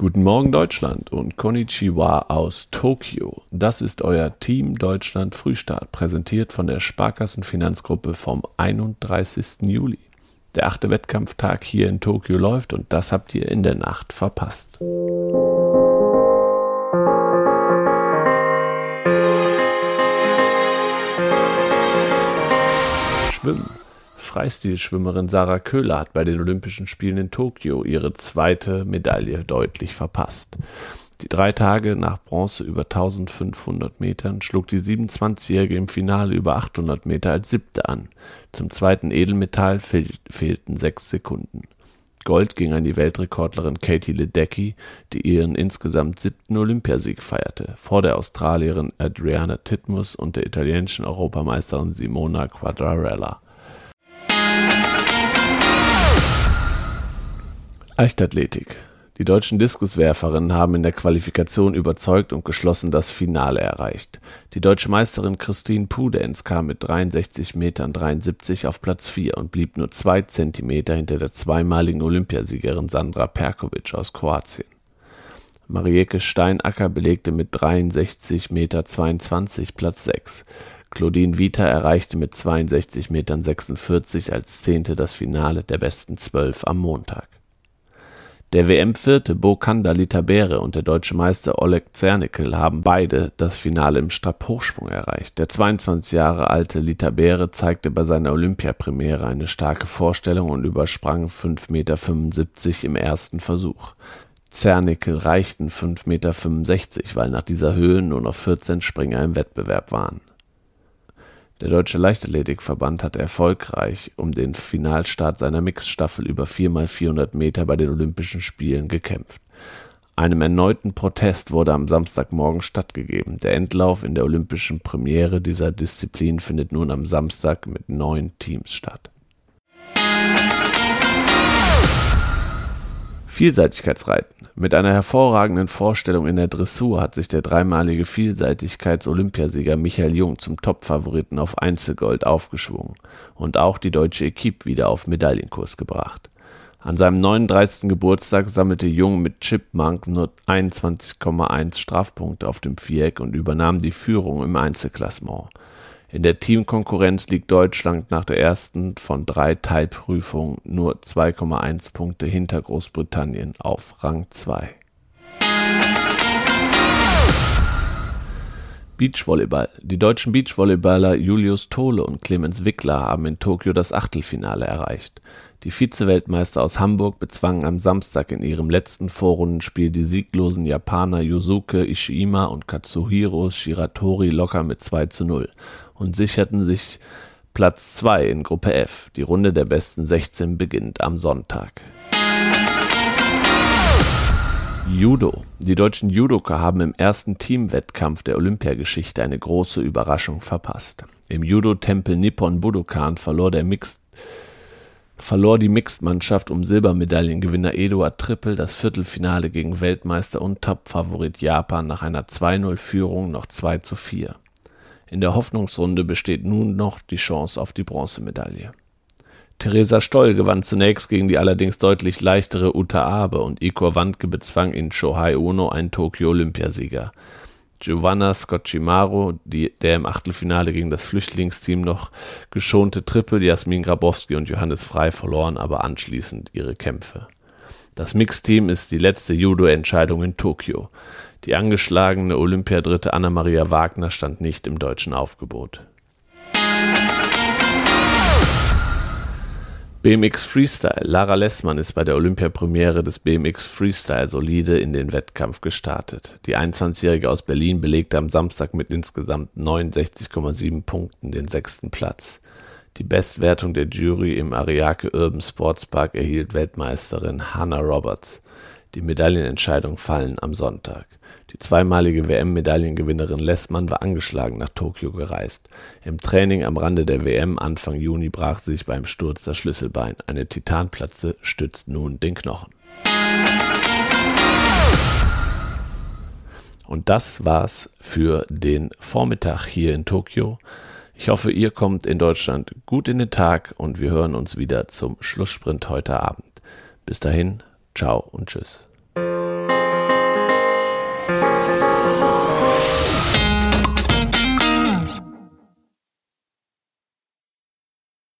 Guten Morgen Deutschland und Konnichiwa aus Tokio. Das ist euer Team Deutschland Frühstart, präsentiert von der Sparkassenfinanzgruppe vom 31. Juli. Der achte Wettkampftag hier in Tokio läuft und das habt ihr in der Nacht verpasst. Schwimmen. Freistilschwimmerin Sarah Köhler hat bei den Olympischen Spielen in Tokio ihre zweite Medaille deutlich verpasst. Die drei Tage nach Bronze über 1500 Metern schlug die 27-Jährige im Finale über 800 Meter als siebte an. Zum zweiten Edelmetall fehl fehlten sechs Sekunden. Gold ging an die Weltrekordlerin Katie Ledecky, die ihren insgesamt siebten Olympiasieg feierte, vor der Australierin Adriana Titmus und der italienischen Europameisterin Simona Quadrarella. Leichtathletik. Die deutschen Diskuswerferinnen haben in der Qualifikation überzeugt und geschlossen das Finale erreicht. Die deutsche Meisterin Christine Pudenz kam mit 63 Metern 73 auf Platz 4 und blieb nur zwei Zentimeter hinter der zweimaligen Olympiasiegerin Sandra Perkovic aus Kroatien. Marieke Steinacker belegte mit 63 Meter 22 Platz 6. Claudine Vita erreichte mit 62 Metern 46 als Zehnte das Finale der besten Zwölf am Montag. Der WM-Vierte Bokanda Litabere und der deutsche Meister Oleg Zernickel haben beide das Finale im Stabhochsprung erreicht. Der 22 Jahre alte Litabere zeigte bei seiner Olympiapremiere eine starke Vorstellung und übersprang 5,75 Meter im ersten Versuch. Zernickel reichten 5,65 Meter, weil nach dieser Höhe nur noch 14 Springer im Wettbewerb waren. Der Deutsche Leichtathletikverband hat erfolgreich um den Finalstart seiner Mixstaffel über 4x400 Meter bei den Olympischen Spielen gekämpft. Einem erneuten Protest wurde am Samstagmorgen stattgegeben. Der Endlauf in der olympischen Premiere dieser Disziplin findet nun am Samstag mit neun Teams statt. Vielseitigkeitsreiten. Mit einer hervorragenden Vorstellung in der Dressur hat sich der dreimalige Vielseitigkeits-Olympiasieger Michael Jung zum Topfavoriten auf Einzelgold aufgeschwungen und auch die deutsche Equipe wieder auf Medaillenkurs gebracht. An seinem 39. Geburtstag sammelte Jung mit Chipmunk nur 21,1 Strafpunkte auf dem Viereck und übernahm die Führung im Einzelklassement. In der Teamkonkurrenz liegt Deutschland nach der ersten von drei Teilprüfungen nur 2,1 Punkte hinter Großbritannien auf Rang 2. Beachvolleyball. Die deutschen Beachvolleyballer Julius Tole und Clemens Wickler haben in Tokio das Achtelfinale erreicht. Die Vize-Weltmeister aus Hamburg bezwangen am Samstag in ihrem letzten Vorrundenspiel die sieglosen Japaner Yosuke Ishima und Katsuhiro Shiratori locker mit 2 zu 0 und sicherten sich Platz 2 in Gruppe F. Die Runde der besten 16 beginnt am Sonntag. Judo. Die deutschen Judoka haben im ersten Teamwettkampf der Olympiageschichte eine große Überraschung verpasst. Im Judo-Tempel Nippon Budokan verlor Mixed verlor die Mixed-Mannschaft um Silbermedaillengewinner Eduard Trippel das Viertelfinale gegen Weltmeister und Top-Favorit Japan nach einer 2-0-Führung noch 2 zu 4. In der Hoffnungsrunde besteht nun noch die Chance auf die Bronzemedaille. Theresa Stoll gewann zunächst gegen die allerdings deutlich leichtere Uta Abe und Igor Wandke bezwang in Shohei Ono einen Tokio-Olympiasieger. Giovanna Scocimaro, die, der im Achtelfinale gegen das Flüchtlingsteam noch geschonte Triple Jasmin Grabowski und Johannes Frei verloren aber anschließend ihre Kämpfe. Das Mixteam ist die letzte Judo-Entscheidung in Tokio. Die angeschlagene Olympiadritte Anna-Maria Wagner stand nicht im deutschen Aufgebot. BMX Freestyle. Lara Lessmann ist bei der Olympiapremiere des BMX Freestyle solide in den Wettkampf gestartet. Die 21-Jährige aus Berlin belegte am Samstag mit insgesamt 69,7 Punkten den sechsten Platz. Die Bestwertung der Jury im Ariake Urban Sports Park erhielt Weltmeisterin Hannah Roberts. Die Medaillenentscheidungen fallen am Sonntag. Die zweimalige WM-Medaillengewinnerin Lessmann war angeschlagen nach Tokio gereist. Im Training am Rande der WM Anfang Juni brach sich beim Sturz das Schlüsselbein. Eine Titanplatze stützt nun den Knochen. Und das war's für den Vormittag hier in Tokio. Ich hoffe, ihr kommt in Deutschland gut in den Tag und wir hören uns wieder zum Schlusssprint heute Abend. Bis dahin, ciao und tschüss.